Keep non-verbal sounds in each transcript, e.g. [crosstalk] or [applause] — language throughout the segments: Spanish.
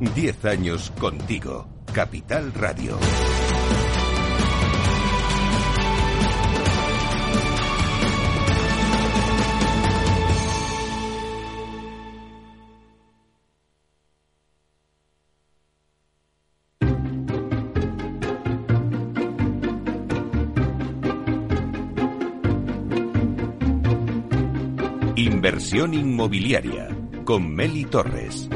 Diez años contigo. Capital Radio. Inversión inmobiliaria con Meli Torres.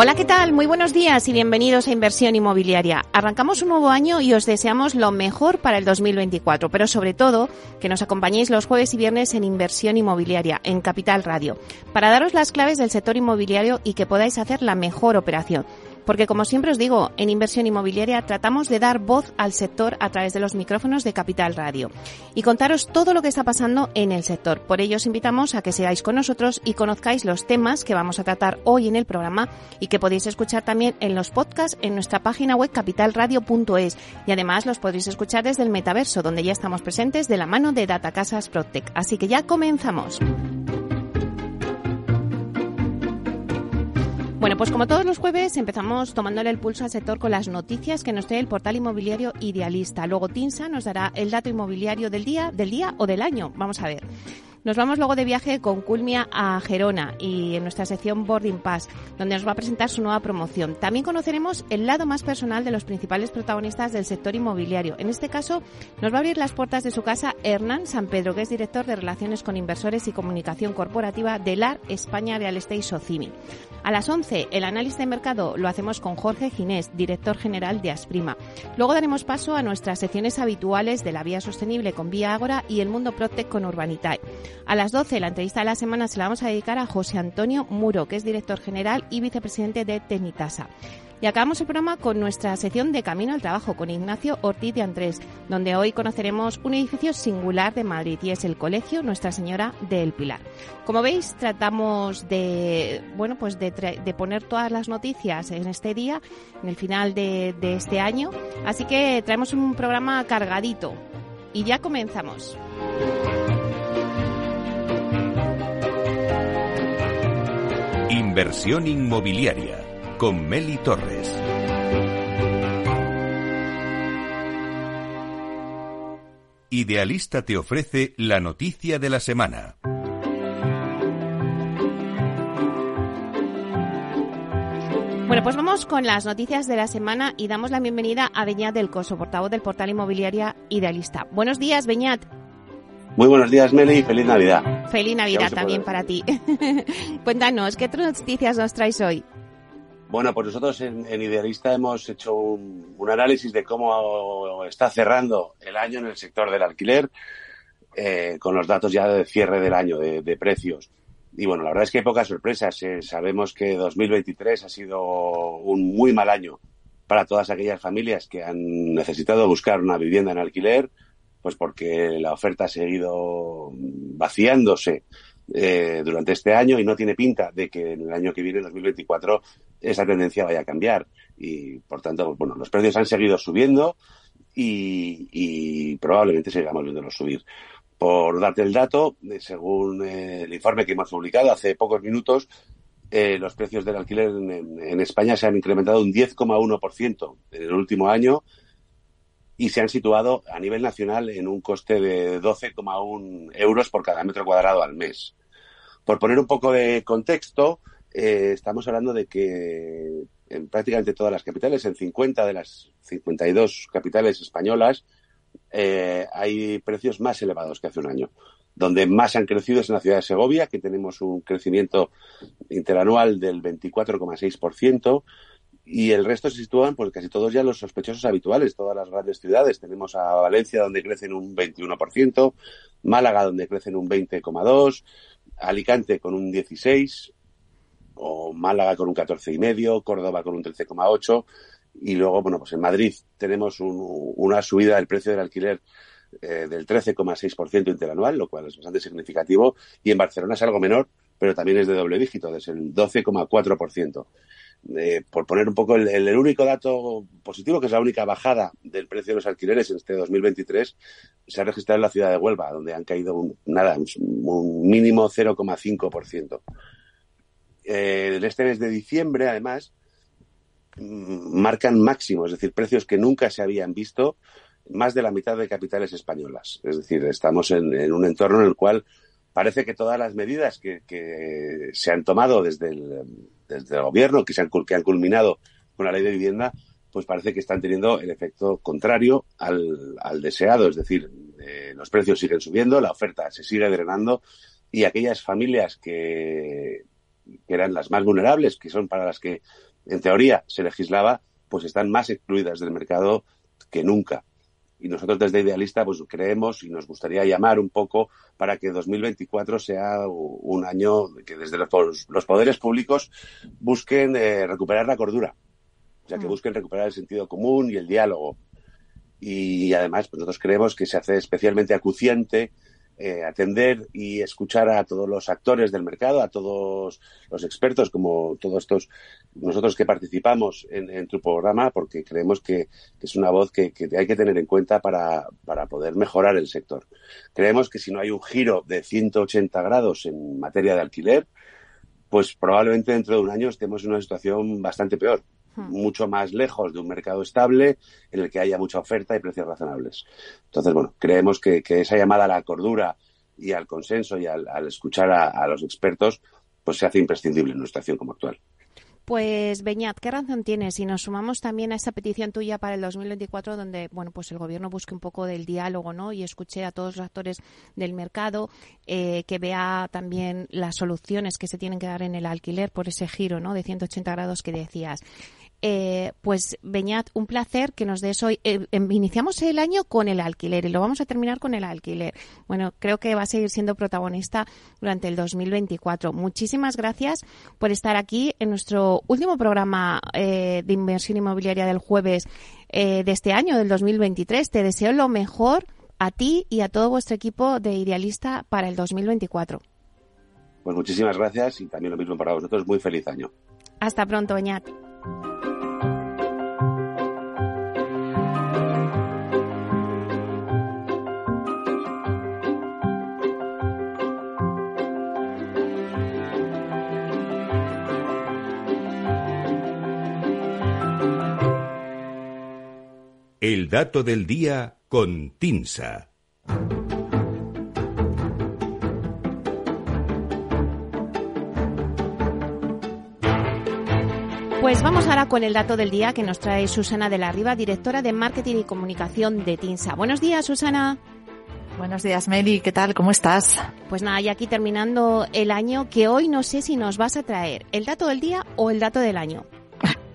Hola, ¿qué tal? Muy buenos días y bienvenidos a Inversión Inmobiliaria. Arrancamos un nuevo año y os deseamos lo mejor para el 2024, pero sobre todo que nos acompañéis los jueves y viernes en Inversión Inmobiliaria, en Capital Radio, para daros las claves del sector inmobiliario y que podáis hacer la mejor operación. Porque como siempre os digo, en inversión inmobiliaria tratamos de dar voz al sector a través de los micrófonos de Capital Radio y contaros todo lo que está pasando en el sector. Por ello os invitamos a que seáis con nosotros y conozcáis los temas que vamos a tratar hoy en el programa y que podéis escuchar también en los podcasts en nuestra página web capitalradio.es y además los podréis escuchar desde el metaverso donde ya estamos presentes de la mano de Data Casas Protec. Así que ya comenzamos. Bueno, pues como todos los jueves empezamos tomándole el pulso al sector con las noticias que nos trae el portal inmobiliario Idealista. Luego Tinsa nos dará el dato inmobiliario del día, del día o del año. Vamos a ver. Nos vamos luego de viaje con Culmia a Gerona y en nuestra sección Boarding Pass, donde nos va a presentar su nueva promoción. También conoceremos el lado más personal de los principales protagonistas del sector inmobiliario. En este caso, nos va a abrir las puertas de su casa Hernán San Pedro, que es director de Relaciones con Inversores y Comunicación Corporativa de LAR España Real Estate Socimi. A las 11, el análisis de mercado lo hacemos con Jorge Ginés, director general de Asprima. Luego daremos paso a nuestras secciones habituales de la vía sostenible con Vía Ágora y el mundo Protec con Urbanitae. A las 12, la entrevista de la semana se la vamos a dedicar a José Antonio Muro, que es director general y vicepresidente de Tenitasa. Y acabamos el programa con nuestra sección de Camino al Trabajo con Ignacio Ortiz de Andrés, donde hoy conoceremos un edificio singular de Madrid y es el Colegio Nuestra Señora del Pilar. Como veis, tratamos de, bueno, pues de, poner todas las noticias en este día, en el final de este año. Así que traemos un programa cargadito. Y ya comenzamos. Inversión inmobiliaria con Meli Torres. Idealista te ofrece la noticia de la semana. Bueno, pues vamos con las noticias de la semana y damos la bienvenida a Beñat del Coso, portavoz del portal inmobiliaria Idealista. Buenos días, Beñat. Muy buenos días, Meli, y feliz Navidad. Feliz Navidad también para ti. [laughs] Cuéntanos, ¿qué noticias nos traes hoy? Bueno, pues nosotros en, Idealista hemos hecho un, análisis de cómo está cerrando el año en el sector del alquiler, eh, con los datos ya de cierre del año, de, precios. Y bueno, la verdad es que hay pocas sorpresas. Eh. Sabemos que 2023 ha sido un muy mal año para todas aquellas familias que han necesitado buscar una vivienda en alquiler, pues porque la oferta ha seguido vaciándose eh, durante este año y no tiene pinta de que en el año que viene, 2024, esa tendencia vaya a cambiar. Y por tanto, bueno, los precios han seguido subiendo y, probablemente sigamos viéndolos subir. Por darte el dato, eh, según eh, el informe que hemos publicado hace pocos minutos, los precios del alquiler en, en España se han incrementado un 10,1% en el último año y se han situado a nivel nacional en un coste de 12,1 euros por cada metro cuadrado al mes. Por poner un poco de contexto, eh, estamos hablando de que en prácticamente todas las capitales, en 50 de las 52 capitales españolas, eh, hay precios más elevados que hace un año. Donde más han crecido es en la ciudad de Segovia, que tenemos un crecimiento interanual del 24,6%, y el resto se sitúan, pues casi todos ya los sospechosos habituales, todas las grandes ciudades. Tenemos a Valencia donde crecen un 21%, Málaga donde crecen un 20,2%, Alicante con un 16%, o Málaga con un 14,5%, Córdoba con un 13,8%, y luego, bueno, pues en Madrid tenemos una subida del precio del alquiler eh, del 13,6% interanual, lo cual es bastante significativo, y en Barcelona es algo menor, pero también es de doble dígito, es el 12,4%. Eh, por poner un poco el, único dato positivo, que es la única bajada del precio de los alquileres en este 2023, se ha registrado en la ciudad de Huelva, donde han caído un, nada, un mínimo 0,5%. Eh, este mes de diciembre, además, mm, marcan máximos, es decir, precios que nunca se habían visto, más de la mitad de capitales españolas. Es decir, estamos en, un entorno en el cual parece que todas las medidas que, se han tomado desde el, gobierno, que, se han, culminado con la ley de vivienda, pues parece que están teniendo el efecto contrario al, al deseado. Es decir, eh, los precios siguen subiendo, la oferta se sigue drenando y aquellas familias que, que eran las más vulnerables, que son para las que en teoría se legislaba, pues están más excluidas del mercado que nunca. Y nosotros desde Idealista pues creemos y nos gustaría llamar un poco para que 2024 sea un año que desde los, poderes públicos busquen eh, recuperar la cordura, o sea, que mm. busquen recuperar el sentido común y el diálogo. Y además, pues nosotros creemos que se hace especialmente acuciante eh, atender y escuchar a todos los actores del mercado, a todos los expertos, como todos estos, nosotros que participamos en, tu programa, porque creemos que, es una voz que, hay que tener en cuenta para, para poder mejorar el sector. Creemos que si no hay un giro de 180 grados en materia de alquiler, pues probablemente dentro de un año estemos en una situación bastante peor. Hmm. mucho más lejos de un mercado estable en el que haya mucha oferta y precios razonables. Entonces, bueno, creemos que, esa llamada a la cordura y al consenso y al, escuchar a, los expertos, pues se hace imprescindible en nuestra acción como actual. Pues Beñat, ¿qué razón tienes? Si nos sumamos también a esa petición tuya para el 2024, donde bueno, pues el gobierno busque un poco del diálogo, ¿no? Y escuche a todos los actores del mercado, eh, que vea también las soluciones que se tienen que dar en el alquiler por ese giro, ¿no? De 180 grados que decías. Eh, pues Beñat, un placer que nos des hoy. Eh, em, iniciamos el año con el alquiler y lo vamos a terminar con el alquiler. Bueno, creo que va a seguir siendo protagonista durante el 2024. Muchísimas gracias por estar aquí en nuestro último programa eh, de inversión inmobiliaria del jueves de este año, del 2023. Te deseo lo mejor a ti y a todo vuestro equipo de Idealista para el 2024. Pues muchísimas gracias y también lo mismo para vosotros. Muy feliz año. Hasta pronto, Beñat. El dato del día con Tinsa. Pues vamos ahora con el dato del día que nos trae Susana de la Riva, directora de Marketing y Comunicación de TINSA. Buenos días, Susana. Buenos días, Meli. ¿Qué tal? ¿Cómo estás? Pues nada, ya aquí terminando el año, que hoy no sé si nos vas a traer el dato del día o el dato del año.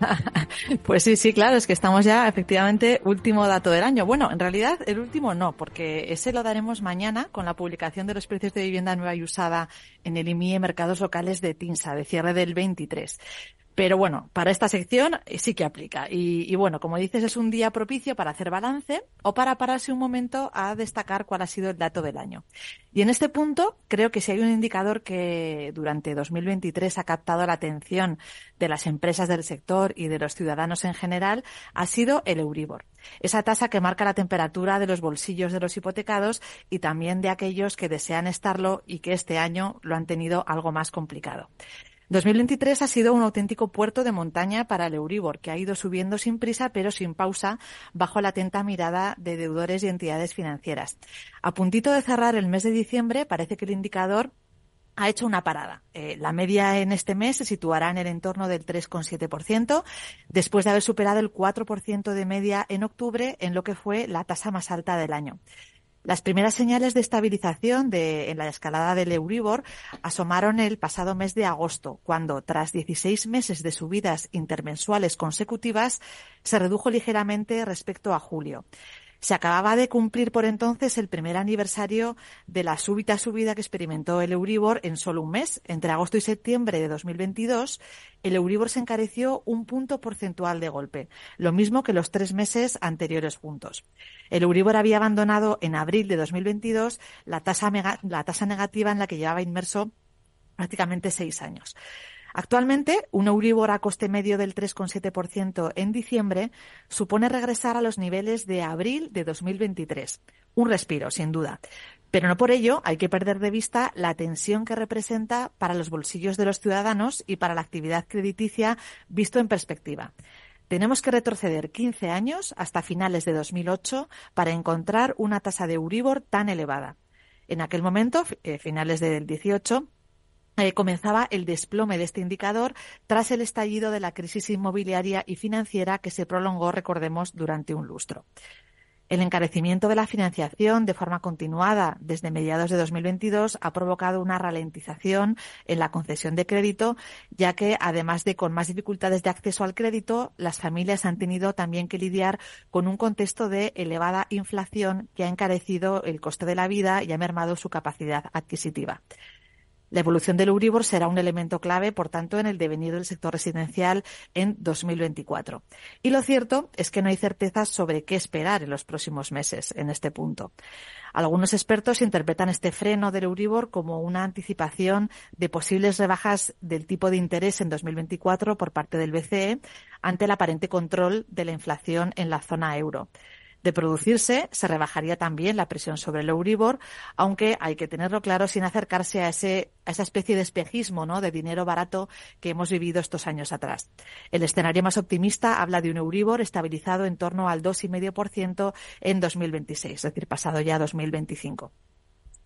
[laughs] Pues sí, sí, claro, es que estamos ya efectivamente último dato del año. Bueno, en realidad el último no, porque ese lo daremos mañana con la publicación de los precios de vivienda nueva y usada en el IMIE Mercados Locales de TINSA, de cierre del 23. Pero bueno, para esta sección eh, sí que aplica. Y, bueno, como dices, es un día propicio para hacer balance o para pararse un momento a destacar cuál ha sido el dato del año. Y en este punto, creo que si hay un indicador que durante 2023 ha captado la atención de las empresas del sector y de los ciudadanos en general, ha sido el Euribor. Esa tasa que marca la temperatura de los bolsillos de los hipotecados y también de aquellos que desean estarlo y que este año lo han tenido algo más complicado. 2023 ha sido un auténtico puerto de montaña para el Euribor, que ha ido subiendo sin prisa pero sin pausa bajo la atenta mirada de deudores y entidades financieras. A puntito de cerrar el mes de diciembre, parece que el indicador ha hecho una parada. Eh, la media en este mes se situará en el entorno del 3,7%, después de haber superado el 4% de media en octubre, en lo que fue la tasa más alta del año. Las primeras señales de estabilización de, en la escalada del Euribor asomaron el pasado mes de agosto, cuando, tras 16 meses de subidas intermensuales consecutivas, se redujo ligeramente respecto a julio. Se acababa de cumplir por entonces el primer aniversario de la súbita subida que experimentó el Euribor en solo un mes. Entre agosto y septiembre de 2022, el Euribor se encareció un punto porcentual de golpe, lo mismo que los tres meses anteriores juntos. El Euribor había abandonado en abril de 2022 la tasa, la tasa negativa en la que llevaba inmerso prácticamente seis años. Actualmente, un Euribor a coste medio del 3,7% en diciembre supone regresar a los niveles de abril de 2023. Un respiro, sin duda. Pero no por ello hay que perder de vista la tensión que representa para los bolsillos de los ciudadanos y para la actividad crediticia visto en perspectiva. Tenemos que retroceder 15 años hasta finales de 2008 para encontrar una tasa de Euribor tan elevada. En aquel momento, eh, finales del 18, eh, comenzaba el desplome de este indicador tras el estallido de la crisis inmobiliaria y financiera que se prolongó, recordemos, durante un lustro. El encarecimiento de la financiación de forma continuada desde mediados de 2022 ha provocado una ralentización en la concesión de crédito, ya que además de con más dificultades de acceso al crédito, las familias han tenido también que lidiar con un contexto de elevada inflación que ha encarecido el coste de la vida y ha mermado su capacidad adquisitiva. La evolución del Euribor será un elemento clave, por tanto, en el devenir del sector residencial en 2024. Y lo cierto es que no hay certezas sobre qué esperar en los próximos meses en este punto. Algunos expertos interpretan este freno del Euribor como una anticipación de posibles rebajas del tipo de interés en 2024 por parte del BCE ante el aparente control de la inflación en la zona euro. De producirse, se rebajaría también la presión sobre el Euribor, aunque hay que tenerlo claro sin acercarse a, ese, a esa especie de espejismo ¿no? de dinero barato que hemos vivido estos años atrás. El escenario más optimista habla de un Euribor estabilizado en torno al 2,5% en 2026, es decir, pasado ya 2025.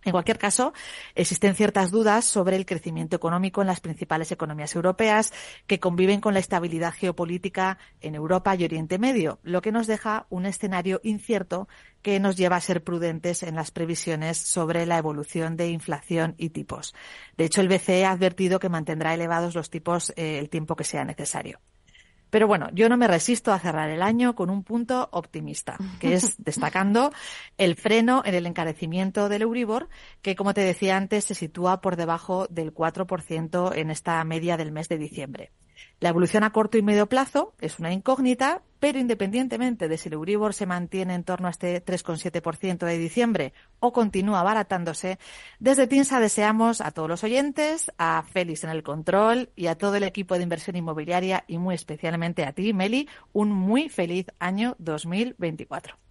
En cualquier caso, existen ciertas dudas sobre el crecimiento económico en las principales economías europeas que conviven con la estabilidad geopolítica en Europa y Oriente Medio, lo que nos deja un escenario incierto que nos lleva a ser prudentes en las previsiones sobre la evolución de inflación y tipos. De hecho, el BCE ha advertido que mantendrá elevados los tipos eh, el tiempo que sea necesario. Pero bueno, yo no me resisto a cerrar el año con un punto optimista, que es [laughs] destacando el freno en el encarecimiento del Euribor, que como te decía antes se sitúa por debajo del 4% en esta media del mes de diciembre. La evolución a corto y medio plazo es una incógnita, pero independientemente de si el Euribor se mantiene en torno a este 3,7% de diciembre o continúa abaratándose, desde TINSA deseamos a todos los oyentes, a Félix en el control y a todo el equipo de inversión inmobiliaria y muy especialmente a ti, Meli, un muy feliz año 2024.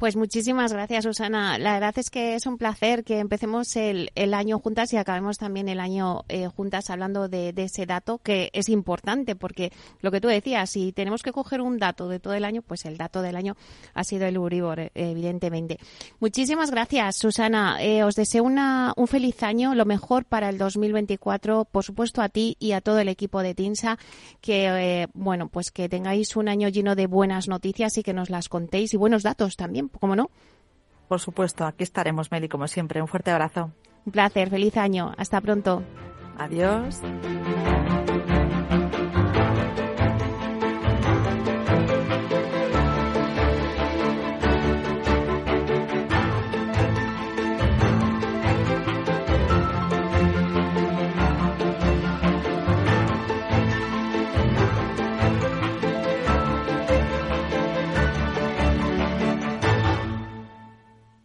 Pues muchísimas gracias, Susana. La verdad es que es un placer que empecemos el, el año juntas y acabemos también el año eh, juntas hablando de, ese dato que es importante porque lo que tú decías, si tenemos que coger un dato de todo el año, pues el dato del año ha sido el Uribor, eh, evidentemente. Muchísimas gracias, Susana. Eh, os deseo una, un feliz año, lo mejor para el 2024, por supuesto a ti y a todo el equipo de TINSA, que, bueno, pues que tengáis un año lleno de buenas noticias y que nos las contéis y buenos datos también ¿cómo no? Por supuesto, aquí estaremos, Meli, como siempre. Un fuerte abrazo. Un placer, feliz año. Hasta pronto. Adiós.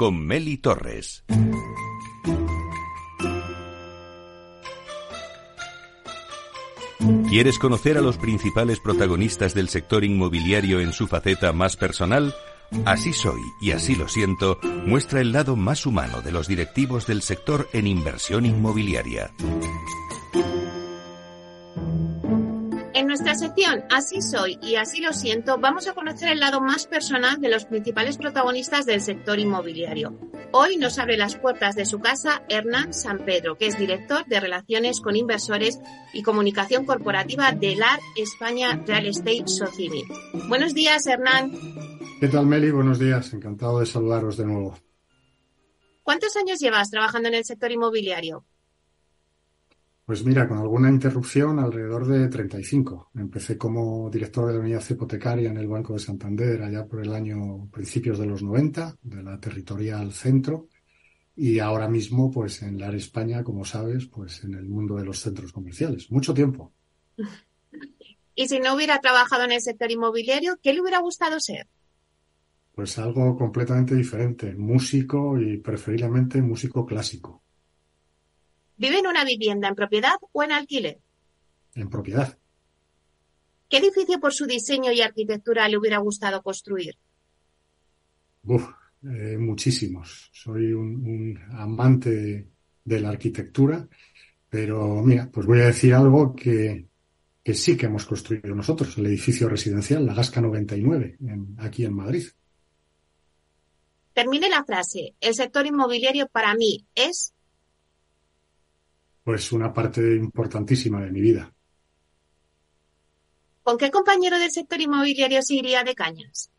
con Meli Torres. ¿Quieres conocer a los principales protagonistas del sector inmobiliario en su faceta más personal? Así soy y así lo siento muestra el lado más humano de los directivos del sector en inversión inmobiliaria. En nuestra sección Así soy y así lo siento, vamos a conocer el lado más personal de los principales protagonistas del sector inmobiliario. Hoy nos abre las puertas de su casa Hernán San Pedro, que es director de Relaciones con Inversores y Comunicación Corporativa de LAR España Real Estate Socimi. Buenos días, Hernán. ¿Qué tal, Meli? Buenos días. Encantado de saludaros de nuevo. ¿Cuántos años llevas trabajando en el sector inmobiliario? Pues mira, con alguna interrupción, alrededor de 35. Empecé como director de la unidad hipotecaria en el Banco de Santander allá por el año principios de los 90, de la territorial centro, y ahora mismo, pues en la España, como sabes, pues en el mundo de los centros comerciales. Mucho tiempo. [laughs] Y si no hubiera trabajado en el sector inmobiliario, ¿qué le hubiera gustado ser? Pues algo completamente diferente, músico y preferiblemente músico clásico. ¿Vive en una vivienda en propiedad o en alquiler? En propiedad. ¿Qué edificio por su diseño y arquitectura le hubiera gustado construir? Uf, eh, muchísimos. Soy un, amante de, la arquitectura, pero mira, pues voy a decir algo que, que sí que hemos construido nosotros, el edificio residencial, la Gasca 99, aquí en Madrid. Termine la frase. El sector inmobiliario para mí es. Pues una parte importantísima de mi vida. ¿Con qué compañero del sector inmobiliario se iría de cañas?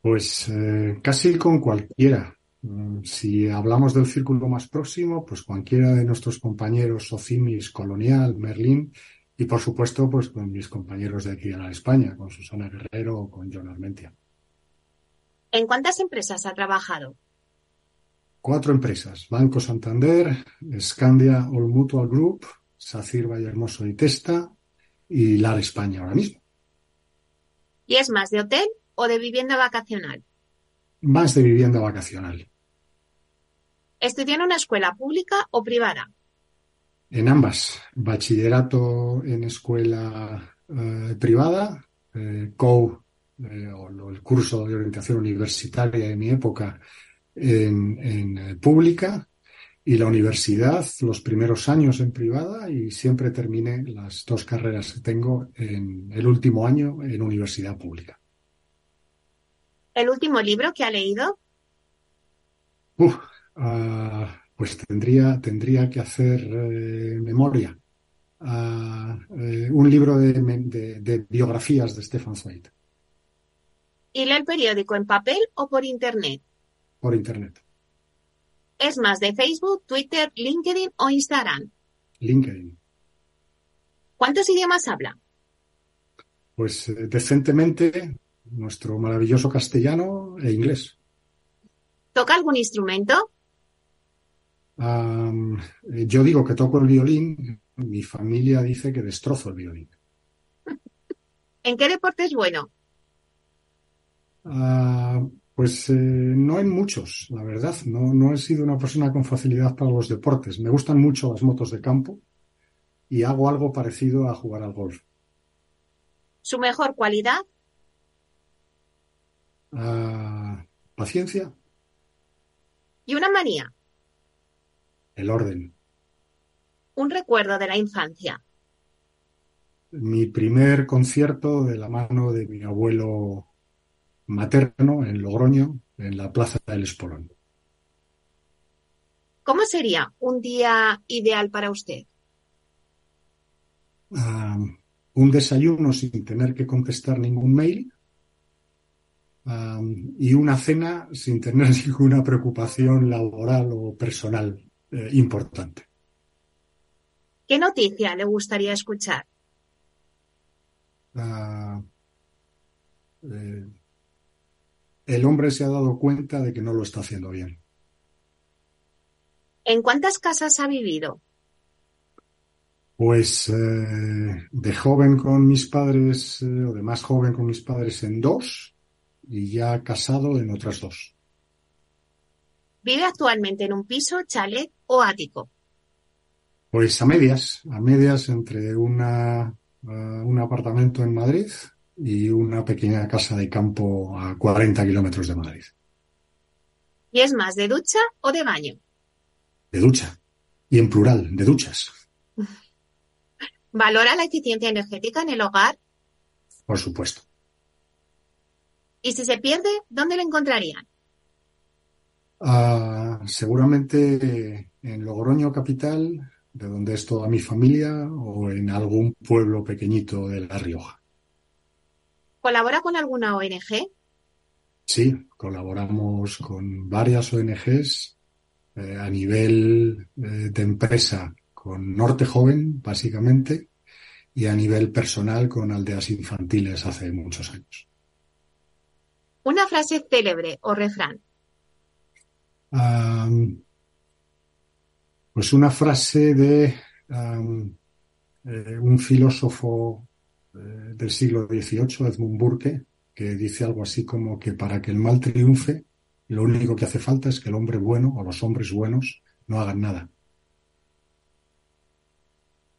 Pues eh, casi con cualquiera. Mm, si hablamos del círculo más próximo, pues cualquiera de nuestros compañeros Socimis, Colonial, Merlin y por supuesto pues con mis compañeros de aquí en la España, con Susana Guerrero o con John Armentia. ¿En cuántas empresas ha trabajado? Cuatro empresas. Banco Santander, Scandia All Mutual Group, SACIR Hermoso y Testa y LAR España ahora mismo. ¿Y es más de hotel o de vivienda vacacional? Más de vivienda vacacional. ¿Estudió en una escuela pública o privada? En ambas. Bachillerato en escuela eh, privada, eh, COU, eh, o el curso de orientación universitaria de mi época en, en pública, y la universidad, los primeros años en privada y siempre terminé las dos carreras que tengo en el último año en universidad pública. ¿El último libro que ha leído? Ah, pues tendría, tendría que hacer eh, memoria. Ah, eh, un libro de, biografías de Stefan Zweig. ¿Y lee el periódico en papel o por Internet? Por Internet. ¿Es más de Facebook, Twitter, LinkedIn o Instagram? LinkedIn. ¿Cuántos idiomas habla? Pues eh, decentemente nuestro maravilloso castellano e inglés. ¿Toca algún instrumento? yo digo que toco el violín, mi familia dice que destrozo el violín. [laughs] ¿En qué deporte es bueno? Ah, pues eh, no en muchos, la verdad. No, no he sido una persona con facilidad para los deportes. Me gustan mucho las motos de campo y hago algo parecido a jugar al golf. ¿Su mejor cualidad? paciencia. ¿Y una manía? El orden. Un recuerdo de la infancia. Mi primer concierto de la mano de mi abuelo materno en Logroño, en la Plaza del Espolón. ¿Cómo sería un día ideal para usted? un desayuno sin tener que contestar ningún mail y una cena sin tener [laughs] ninguna preocupación laboral o personal eh, importante. ¿Qué noticia le gustaría escuchar? Ah, eh, el hombre se ha dado cuenta de que no lo está haciendo bien. ¿En cuántas casas ha vivido? Pues eh, de joven con mis padres, o de más joven con mis padres en dos, y ya casado en otras dos. ¿Vive actualmente en un piso, chalet o ático? Pues a medias, a medias entre una, uh, un apartamento en Madrid y una pequeña casa de campo a 40 kilómetros de Madrid. ¿Y es más de ducha o de baño? De ducha. Y en plural, de duchas. [laughs] ¿Valora la eficiencia energética en el hogar? Por supuesto. Y si se pierde, ¿dónde lo encontrarían? Ah, seguramente en Logroño capital, de donde es toda mi familia, o en algún pueblo pequeñito de La Rioja. ¿Colabora con alguna ONG? Sí, colaboramos con varias ONGs eh, a nivel eh, de empresa con Norte Joven, básicamente, y a nivel personal con aldeas infantiles hace muchos años. Una frase célebre o refrán. pues una frase de eh, un filósofo del siglo XVIII, Edmund Burke, que dice algo así como que para que el mal triunfe, lo único que hace falta es que el hombre bueno o los hombres buenos no hagan nada.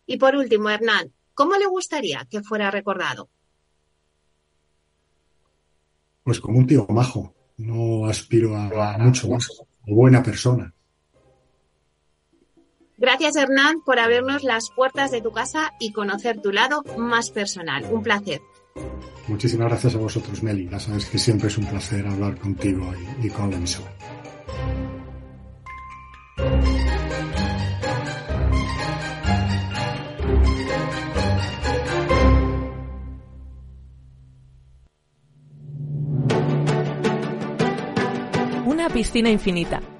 Y por último, Hernán, ¿cómo le gustaría que fuera recordado? Pues como un tío majo. No aspiro a, mucho más. Buena persona. Gracias, Hernán, por abrirnos las puertas de tu casa y conocer tu lado más personal. Un placer. Muchísimas gracias a vosotros, Meli. Ya sabes que siempre es un placer hablar contigo y, con la emisora. Una piscina infinita,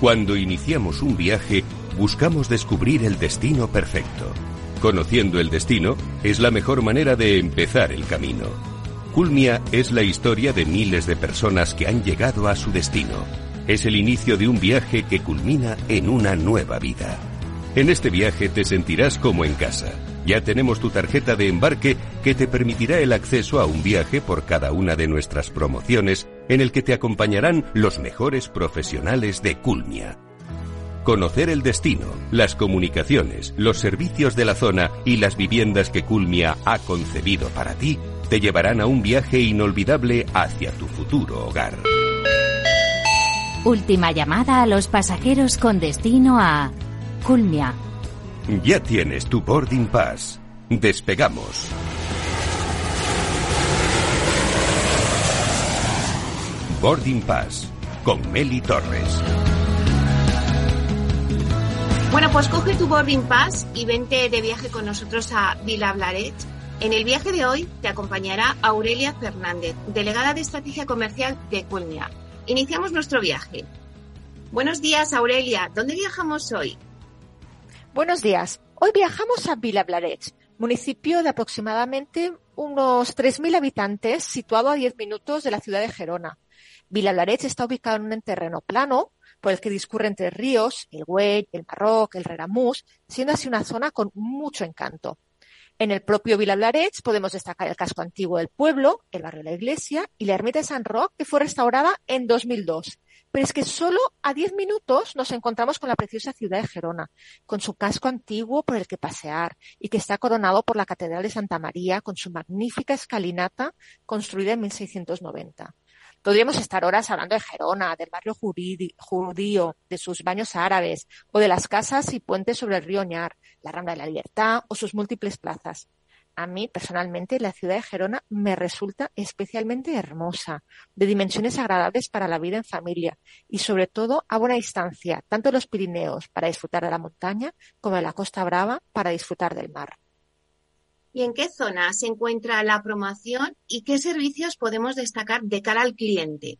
Cuando iniciamos un viaje, buscamos descubrir el destino perfecto. Conociendo el destino es la mejor manera de empezar el camino. Culmia es la historia de miles de personas que han llegado a su destino. Es el inicio de un viaje que culmina en una nueva vida. En este viaje te sentirás como en casa. Ya tenemos tu tarjeta de embarque que te permitirá el acceso a un viaje por cada una de nuestras promociones en el que te acompañarán los mejores profesionales de Culmia. Conocer el destino, las comunicaciones, los servicios de la zona y las viviendas que Culmia ha concebido para ti te llevarán a un viaje inolvidable hacia tu futuro hogar. Última llamada a los pasajeros con destino a Culmia. Ya tienes tu boarding pass. Despegamos. Boarding Pass con Meli Torres. Bueno, pues coge tu boarding pass y vente de viaje con nosotros a Vila Blaret. En el viaje de hoy te acompañará Aurelia Fernández, delegada de Estrategia Comercial de Culmia. Iniciamos nuestro viaje. Buenos días, Aurelia. ¿Dónde viajamos hoy? Buenos días. Hoy viajamos a Vila Blaret, municipio de aproximadamente unos 3.000 habitantes, situado a 10 minutos de la ciudad de Gerona. Vilablarech está ubicado en un terreno plano por el que discurren tres ríos, el Güell, el Marroc, el Reramús, siendo así una zona con mucho encanto. En el propio Vilablarech podemos destacar el casco antiguo del pueblo, el barrio de la iglesia y la ermita de San Roque, que fue restaurada en 2002. Pero es que solo a 10 minutos nos encontramos con la preciosa ciudad de Gerona, con su casco antiguo por el que pasear y que está coronado por la Catedral de Santa María con su magnífica escalinata construida en 1690. Podríamos estar horas hablando de Gerona, del barrio judío, de sus baños árabes, o de las casas y puentes sobre el río Ñar, la Rambla de la Libertad o sus múltiples plazas. A mí, personalmente, la ciudad de Gerona me resulta especialmente hermosa, de dimensiones agradables para la vida en familia y, sobre todo, a buena distancia, tanto en los Pirineos para disfrutar de la montaña como en la Costa Brava para disfrutar del mar y en qué zona se encuentra la promoción y qué servicios podemos destacar de cara al cliente.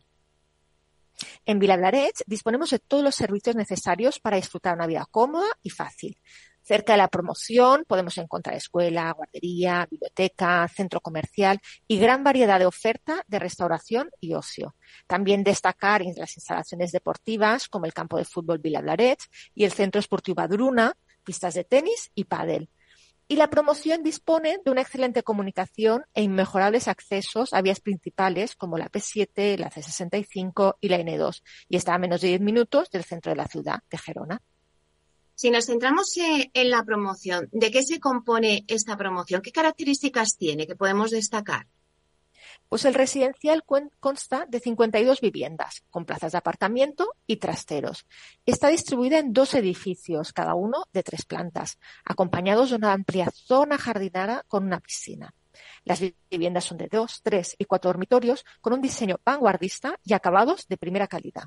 En Vilablarech disponemos de todos los servicios necesarios para disfrutar una vida cómoda y fácil. Cerca de la promoción podemos encontrar escuela, guardería, biblioteca, centro comercial y gran variedad de oferta de restauración y ocio. También destacar las instalaciones deportivas como el campo de fútbol Vilablarech y el centro esportivo Adruna, pistas de tenis y pádel y la promoción dispone de una excelente comunicación e inmejorables accesos a vías principales como la P7, la C65 y la N2 y está a menos de 10 minutos del centro de la ciudad de Gerona. Si nos centramos eh, en la promoción, ¿de qué se compone esta promoción? ¿Qué características tiene que podemos destacar? Pues el residencial consta de 52 viviendas, con plazas de apartamento y trasteros. Está distribuida en dos edificios, cada uno de tres plantas, acompañados de una amplia zona jardinada con una piscina. Las viviendas son de dos, tres y cuatro dormitorios, con un diseño vanguardista y acabados de primera calidad.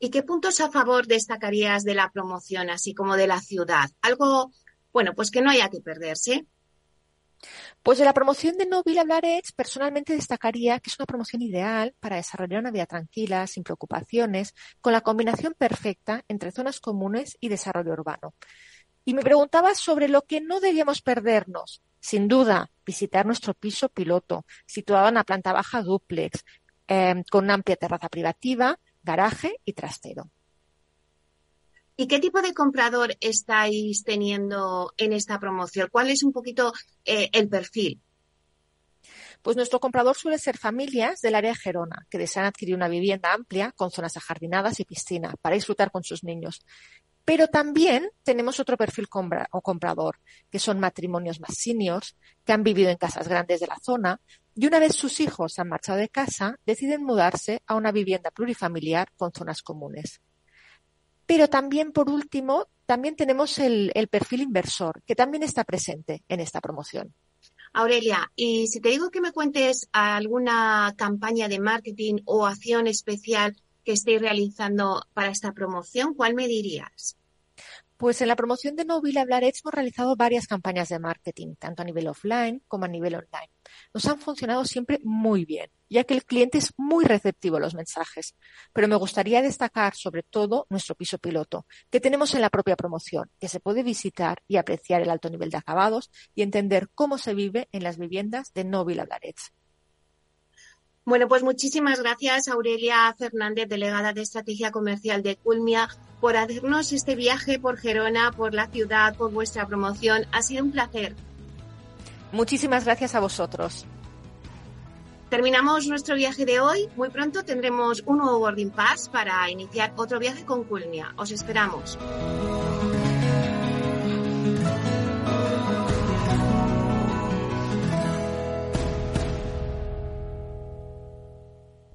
¿Y qué puntos a favor destacarías de la promoción, así como de la ciudad? Algo, bueno, pues que no haya que perderse. Pues de la promoción de No Villa personalmente destacaría que es una promoción ideal para desarrollar una vida tranquila, sin preocupaciones, con la combinación perfecta entre zonas comunes y desarrollo urbano. Y me preguntaba sobre lo que no debíamos perdernos. Sin duda, visitar nuestro piso piloto, situado en la planta baja duplex, eh, con una amplia terraza privativa, garaje y trastero. ¿Y qué tipo de comprador estáis teniendo en esta promoción? ¿Cuál es un poquito eh, el perfil? Pues nuestro comprador suele ser familias del área de Gerona, que desean adquirir una vivienda amplia con zonas ajardinadas y piscina para disfrutar con sus niños. Pero también tenemos otro perfil o comprador, que son matrimonios más seniors, que han vivido en casas grandes de la zona y una vez sus hijos han marchado de casa, deciden mudarse a una vivienda plurifamiliar con zonas comunes. Pero también, por último, también tenemos el, perfil inversor, que también está presente en esta promoción. Aurelia, y si te digo que me cuentes alguna campaña de marketing o acción especial que estéis realizando para esta promoción, ¿cuál me dirías? Pues en la promoción de No Hablar hemos realizado varias campañas de marketing, tanto a nivel offline como a nivel online. Nos han funcionado siempre muy bien, ya que el cliente es muy receptivo a los mensajes. Pero me gustaría destacar sobre todo nuestro piso piloto, que tenemos en la propia promoción, que se puede visitar y apreciar el alto nivel de acabados y entender cómo se vive en las viviendas de No Hablar bueno, pues muchísimas gracias Aurelia Fernández, delegada de Estrategia Comercial de Culmia, por hacernos este viaje por Gerona, por la ciudad, por vuestra promoción. Ha sido un placer. Muchísimas gracias a vosotros. Terminamos nuestro viaje de hoy. Muy pronto tendremos un nuevo boarding pass para iniciar otro viaje con Culmia. Os esperamos.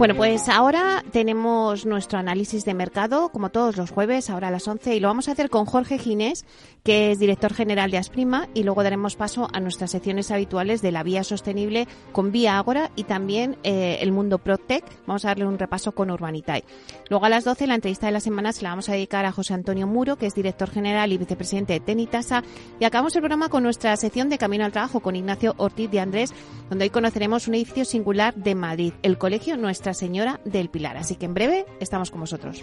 Bueno, pues ahora tenemos nuestro análisis de mercado, como todos los jueves, ahora a las 11, y lo vamos a hacer con Jorge Ginés, que es director general de Asprima, y luego daremos paso a nuestras secciones habituales de la vía sostenible con Vía Ágora y también eh, el mundo ProTech. Vamos a darle un repaso con Urbanitae. Luego a las 12, la entrevista de la semana se la vamos a dedicar a José Antonio Muro, que es director general y vicepresidente de Tenitasa, y acabamos el programa con nuestra sección de Camino al Trabajo con Ignacio Ortiz de Andrés, donde hoy conoceremos un edificio singular de Madrid, el Colegio Nuestra Señora del Pilar. Así que en breve estamos con vosotros.